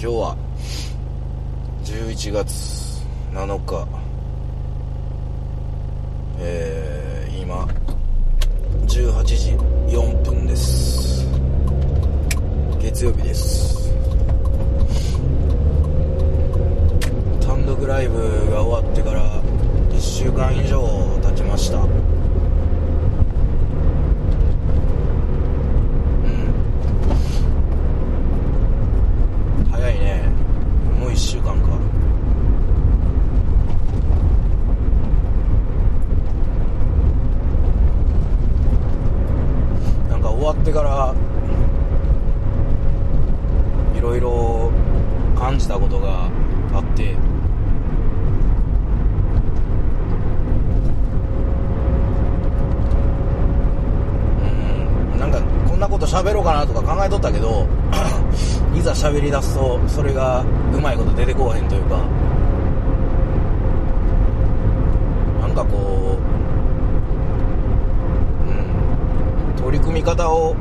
今日は11月7日。えー、今18時4分です。月曜日です。単独ライブが終わってから1週間以上経ちましたうん早いねもう1週間かなんからいろいろ感じたことがあってうんなんかこんなこと喋ろうかなとか考えとったけど いざ喋り出すとそれがうまいこと出てこうへんというかなんかこう、うん、取り組み方を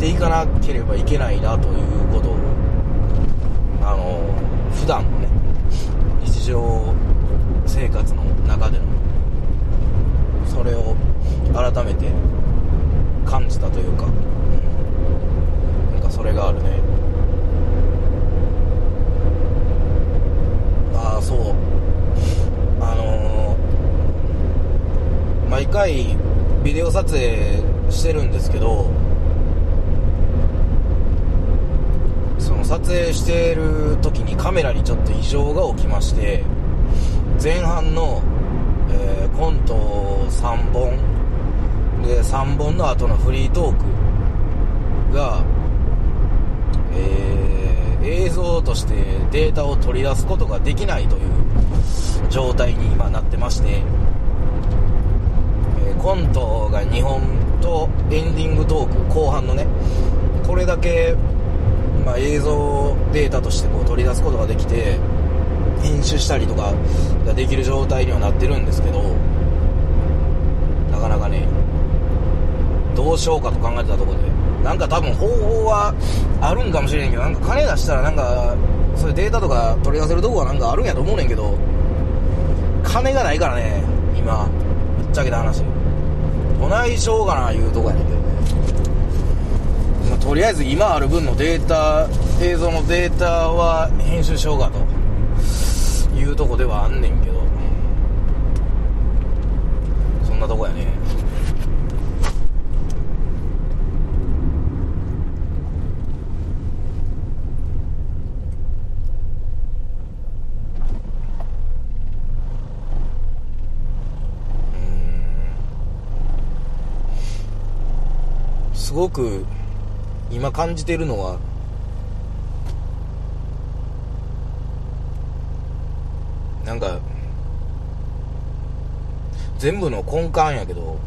ていかなければいけないなということをあの普段のね日常生活の中でのそれを改めて感じたというか、うんなんかそれがあるね。ああそう。あのー毎回ビデオ撮影してるんですけどその撮影している時にカメラにちょっと異常が起きまして前半の、えーコント3本で3本の後のフリートークが、えー映像としてデータを取り出すことができないという状態に今なってまして、えーコントが2本とエンディングトーク後半のねこれだけ、まあ、映像データとしてこう取り出すことができて編集したりとかができる状態にはなってるんですけどなかなかねどうしようかと考えてたところで。なんか多分方法はあるんかもしれんけどなんか金出したらなんかそういうデータとか取り出せるとこはなんかあるんやと思うねんけど金がないからね今ぶっちゃけた話。どないしようかないうとこやねんけど。とりあえず今ある分のデータ映像のデータは編集しようかというとこではあんねんけど。そんなとこやね。すごく今感じてるのはなんか全部の根幹やけど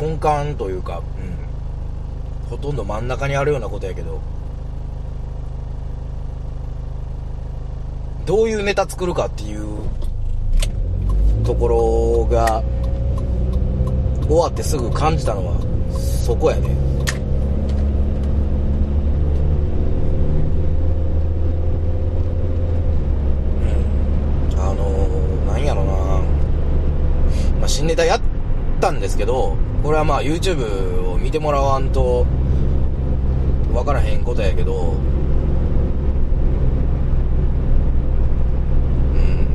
根幹というか、うん、ほとんど真ん中にあるようなことやけどどういうネタ作るかっていうところが終わってすぐ感じたのはそこやねうんあのー、なんやろなまあ新ネタやったんですけどこれはまあ YouTube を見てもらわんと分からへんことやけどうん。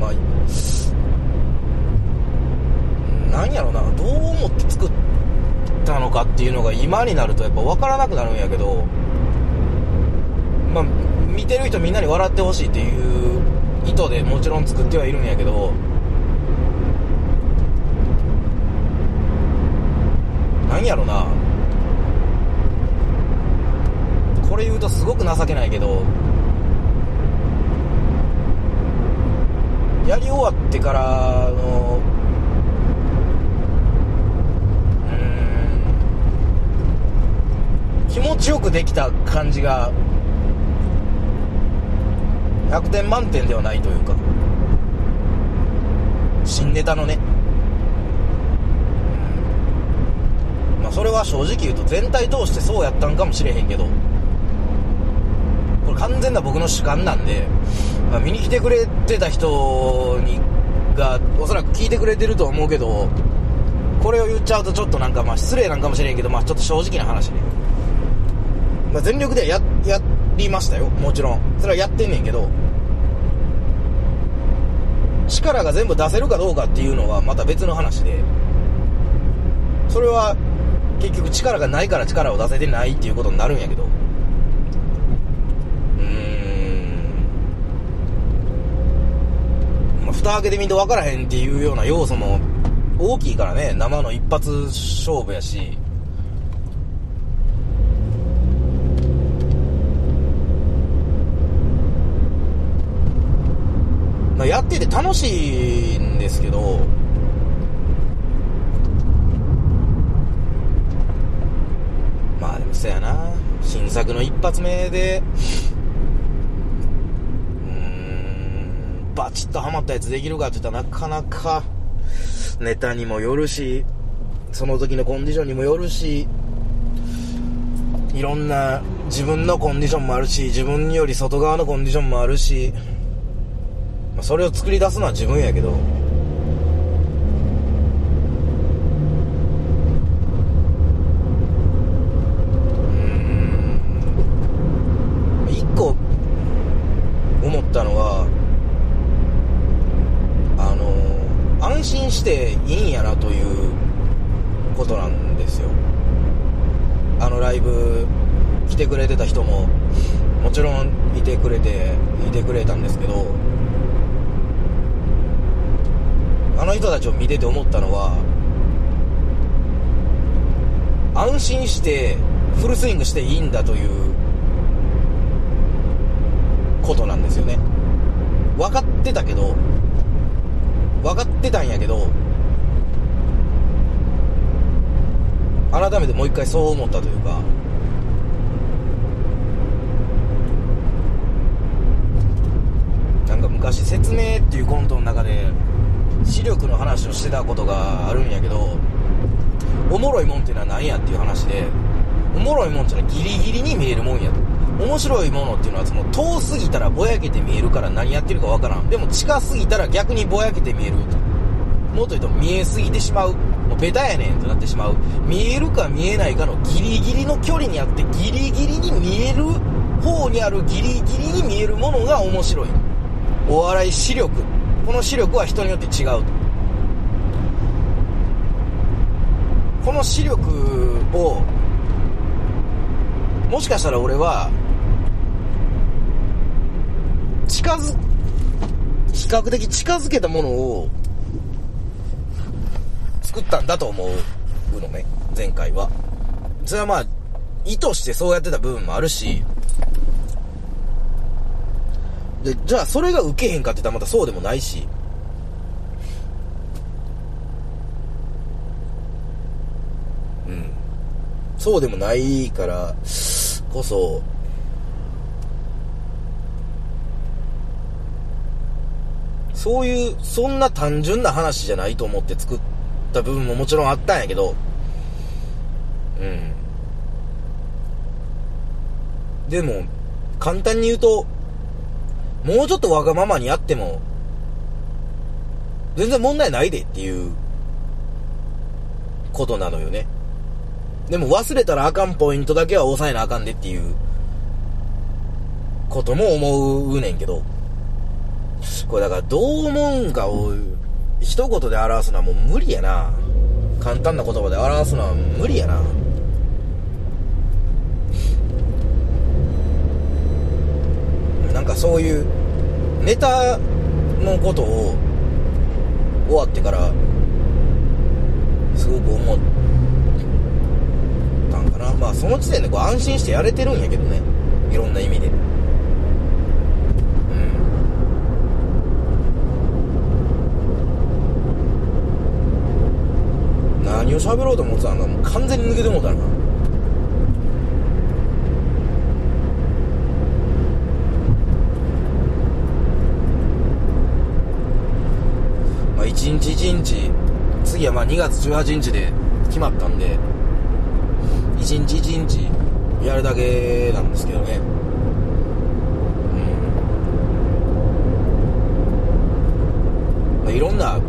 まあなんやろなどう思って作ったのかっていうのが今になるとやっぱ分からなくなるんやけどまあ見てる人みんなに笑ってほしいっていう意図でもちろん作ってはいるんやけどなんやろな。これ言うとすごく情けないけどやり終わってからのうん気持ちよくできた感じが100点満点ではないというか。新ネタのね、まあそれは正直言うと全体通してそうやったんかもしれへんけど。これ完全な僕の主観なんで、まあ、見に来てくれてた人にがおそらく聞いてくれてると思うけどこれを言っちゃうとちょっとなんかまあ失礼なんかもしれんけどまあちょっと正直な話ねまあ、全力でややりましたよ。もちろん。それはやってんねんけど。力が全部出せるかどうかっていうのはまた別の話でそれは結局力がないから力を出せてないっていうことになるんやけど。うーん。まあ蓋開けてみんと分からへんっていうような要素も大きいからね生の一発勝負やし。やってて楽しいんですけどまあでもそやな。新作の一発目でうーんバチッとハマったやつできるかって言ったらなかなかネタにもよるしその時のコンディションにもよるしいろんな自分のコンディションもあるし自分より外側のコンディションもあるしまあ、それを作り出すのは自分やけどうん一個思ったのはあの安心していいんやなということなんですよあのライブ来てくれてた人ももちろんいてくれていてくれたんですけどあの人たちを見てて思ったのは安心してフルスイングしていいんだということなんですよね。分かってたけど分かってたんやけど改めてもう一回そう思ったというかなんか昔説明っていうコントの中で視力の話をしてたことがあるんやけどおもろいもんっていうのは何やっていう話でおもろいもんっていうのはギリギリに見えるもんやと。面白いものっていうのはその遠すぎたらぼやけて見えるから何やってるかわからん。でも近すぎたら逆にぼやけて見えると。もっと言うと見えすぎてしまう。もうベタやねんとなってしまう。見えるか見えないかのギリギリの距離にあってギリギリに見える方にあるギリギリに見えるものが面白い。お笑い視力。この視力は人によって違うと。この視力をもしかしたら俺は近づ比較的近づけたものを作ったんだと思うのね前回はそれはまあ意図してそうやってた部分もあるしで、じゃあそれが受けへんかって言ったらまたそうでもないし。うん。そうでもないからこそ、そういう、そんな単純な話じゃないと思って作った部分ももちろんあったんやけど、うん。でも、簡単に言うと、もうちょっとわがままにやっても、全然問題ないでっていう、ことなのよね。でも忘れたらあかんポイントだけは抑えなあかんでっていう、ことも思うねんけど、これだからどう思うんかを、一言で表すのはもう無理やな。簡単な言葉で表すのは無理やな。なんかそういうネタのことを終わってからすごく思っかなまあその時点でこう安心してやれてるんやけどね。いろんな意味で。うん。何を喋ろうと思ってたのかもう完全に抜けてもうたな。まあ一日一日次はまあ2月18日で決まったんで。一日一日やるだけなんですけどね。うん。まあいろんな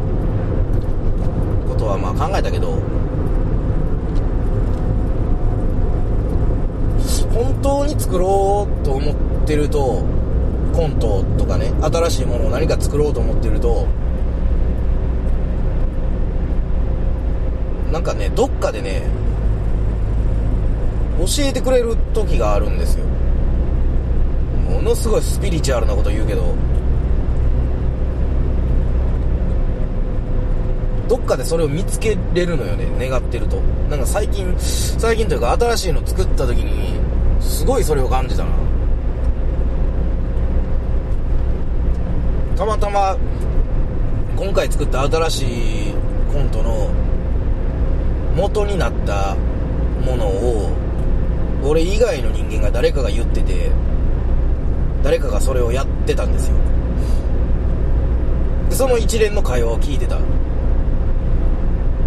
ことはまあ考えたけど本当に作ろうと思ってるとコントとかね新しいものを何か作ろうと思ってるとなんかねどっかでね教えてくれる時があるんですよ。ものすごいスピリチュアルなこと言うけど。どっかでそれを見つけれるのよね願ってると。なんか最近最近というか新しいの作った時にすごいそれを感じたな。たまたま今回作った新しいコントの元になったものを俺以外の人間が誰かが言ってて誰かがそれをやってたんですよ。でその一連の会話を聞いてた。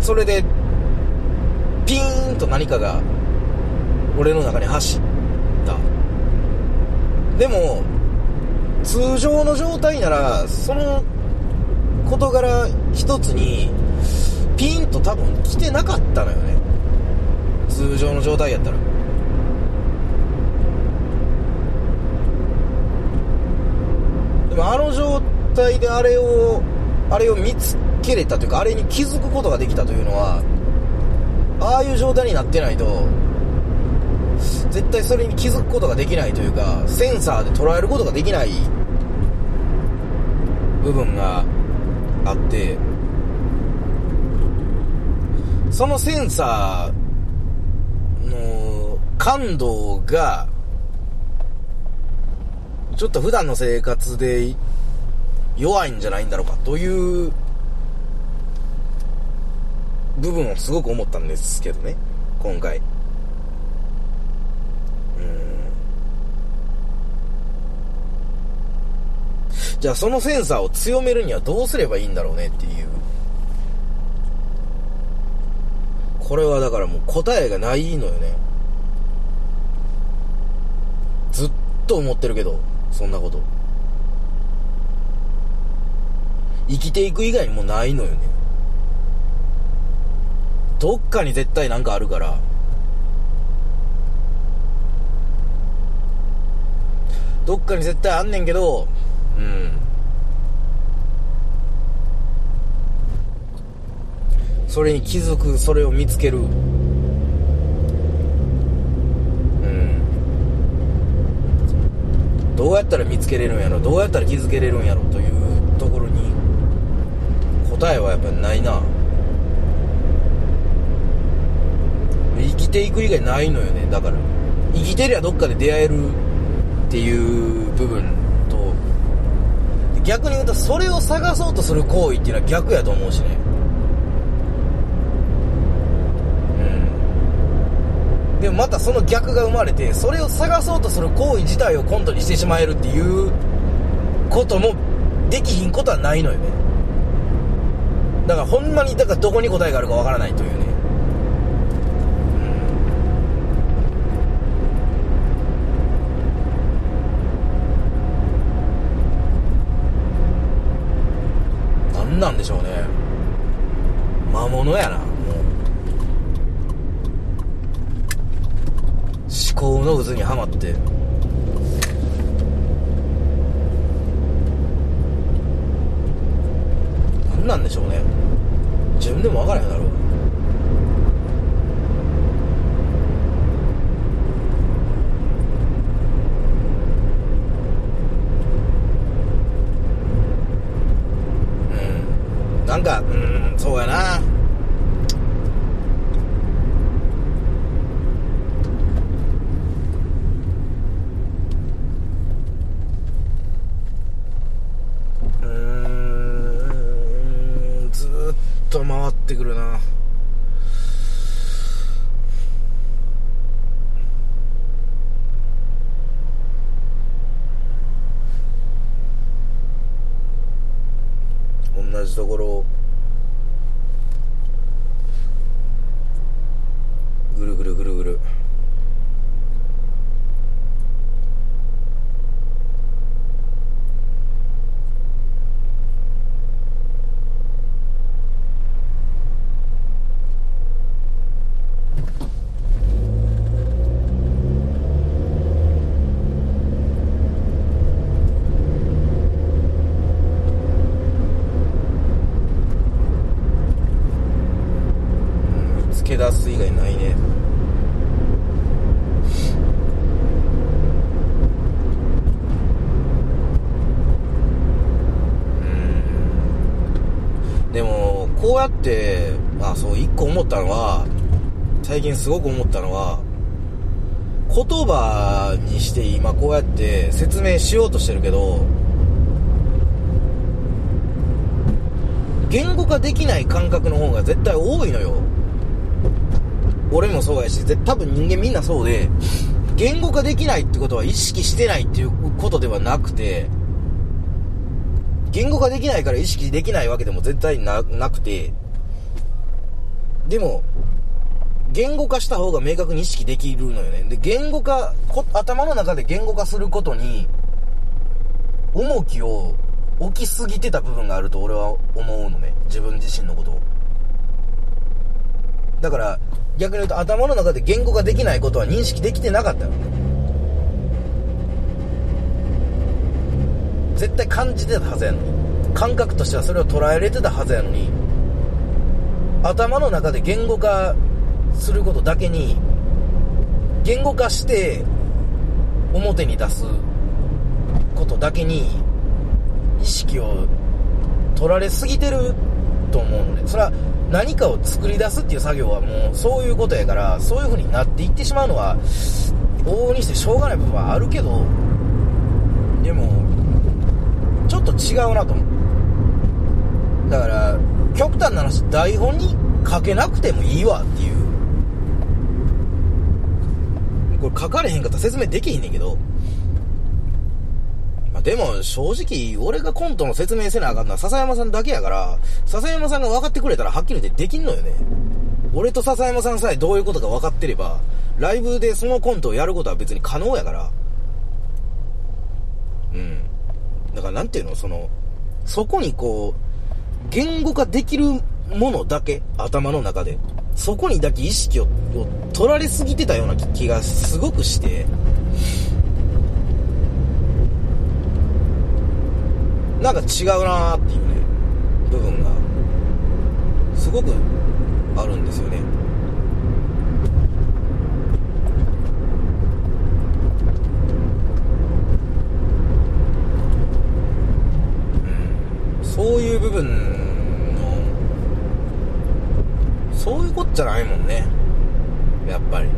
それでピーンと何かが俺の中に走った。でも通常の状態ならその事柄一つにピンと多分来てなかったのよね。通常の状態やったらでもあの状態であれをあれを見つけれたというかあれに気づくことができたというのはああいう状態になってないと絶対それに気づくことができないというかセンサーで捉えることができない部分があってそのセンサーの感度がちょっと普段の生活で弱いんじゃないんだろうかという部分をすごく思ったんですけどね今回。うん。じゃあそのセンサーを強めるにはどうすればいいんだろうねっていう。これはだからもう答えがないのよね。ずっと思ってるけど。そんなこと。生きていく以外にもないのよね。どっかに絶対なんかあるから。どっかに絶対あんねんけどうん。それに気づくそれを見つけるうんどうやったら見つけれるんやろどうやったら気づけれるんやろというところに答えはやっぱりないな。生きていく以外ないのよね。だから生きてりゃどっかで出会えるっていう部分と逆に言うとそれを探そうとする行為っていうのは逆やと思うしねうんでもまたその逆が生まれてそれを探そうとする行為自体をコントにしてしまえるっていうこともできひんことはないのよね。だからほんまにだからどこに答えがあるかわからないという。Did. まあそう一個思ったのは最近すごく思ったのは言葉にして今こうやって説明しようとしてるけど言語化できない感覚の方が絶対多いのよ。俺もそうやし多分人間みんなそうで言語化できないってことは意識してないっていうことではなくて言語化できないから意識できないわけでも絶対ななくてでも言語化した方が明確に意識できるのよね。で言語化こ頭の中で言語化することに重きを置きすぎてた部分があると俺は思うのね。自分自身のことを。だから逆に言うと頭の中で言語化できないことは認識できてなかったのね。絶対感じてたはずやのに。感覚としてはそれを捉えれてたはずやのに。頭の中で言語化することだけに言語化して表に出すことだけに意識を取られすぎてると思うのねそれは何かを作り出すっていう作業はもうそういうことやからそういう風になっていってしまうのは往々にしてしょうがない部分はあるけどでもちょっと違うなと思う。だから極端な話台本に書けなくてもいいわっていう。これ書かれへんかったら説明できへんねんけど。まあでも正直俺がコントの説明せなあかんのは笹山さんだけやから笹山さんが分かってくれたらはっきり言ってできんのよね。俺と笹山さんさえどういうことか分かってればライブでそのコントをやることは別に可能やから。うん。だからなんていうのそのそこにこう言語化できるものだけ頭の中で。そこにだけ意識をを取られすぎてたような気がすごくして。なんか違うなーっていうね部分がすごくあるんですよねうんそういう部分のそういうこっちゃないもんね。やっぱり。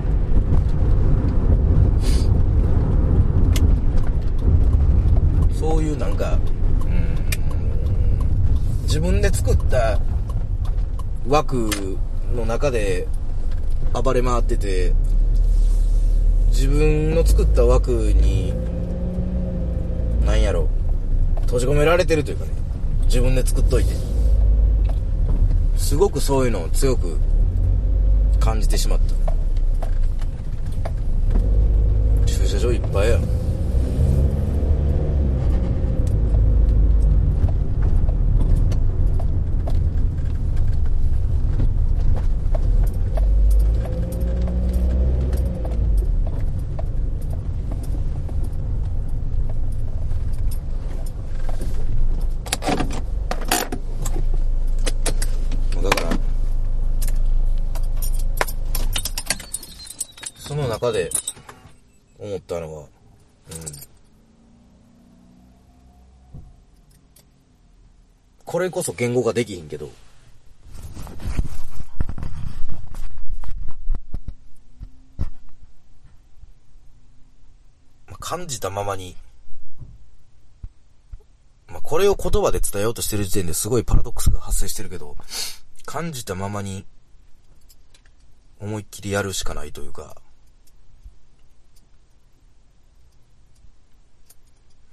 そういうなんかうん自分で作った枠の中で暴れ回ってて自分の作った枠になんやろ閉じ込められてるというかね。自分で作っといて。すごくそういうのを強く感じてしまった。駐車場いっぱいや。ろからその中で思ったのは、うん。これこそ言語化できひんけど、感じたままに、まあ、これを言葉で伝えようとしてる時点ですごいパラドックスが発生してるけど、感じたままに、思いっきりやるしかないというか、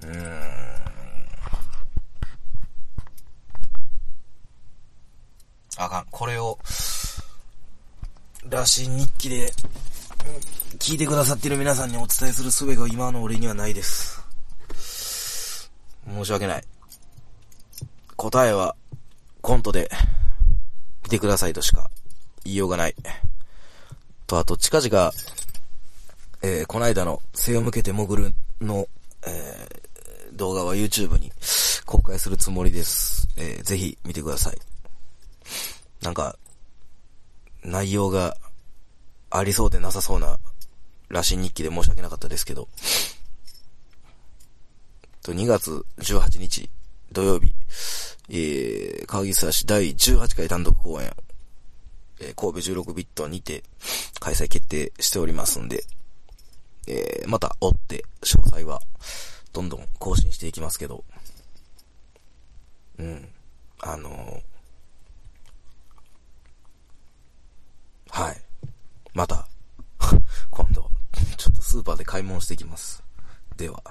うーん。あかん。これを、らしい日記で、聞いてくださっている皆さんにお伝えする術が今の俺にはないです。申し訳ない。答えは、コントで、見てくださいとしか言いようがない。と、あと、近々、えー、こないだの、背を向けて潜るの、えー、動画は YouTube に公開するつもりです。えー、ぜひ見てください。なんか、内容がありそうでなさそうならしい日記で申し訳なかったですけど、と2月18日土曜日、えー、川岸市第18回単独公演、えー、神戸16ビットにて開催決定しておりますんで、えー、また追って詳細はどんどん更新していきますけど、うん、あのー、はい。また、今度、ちょっとスーパーで買い物してきます。では。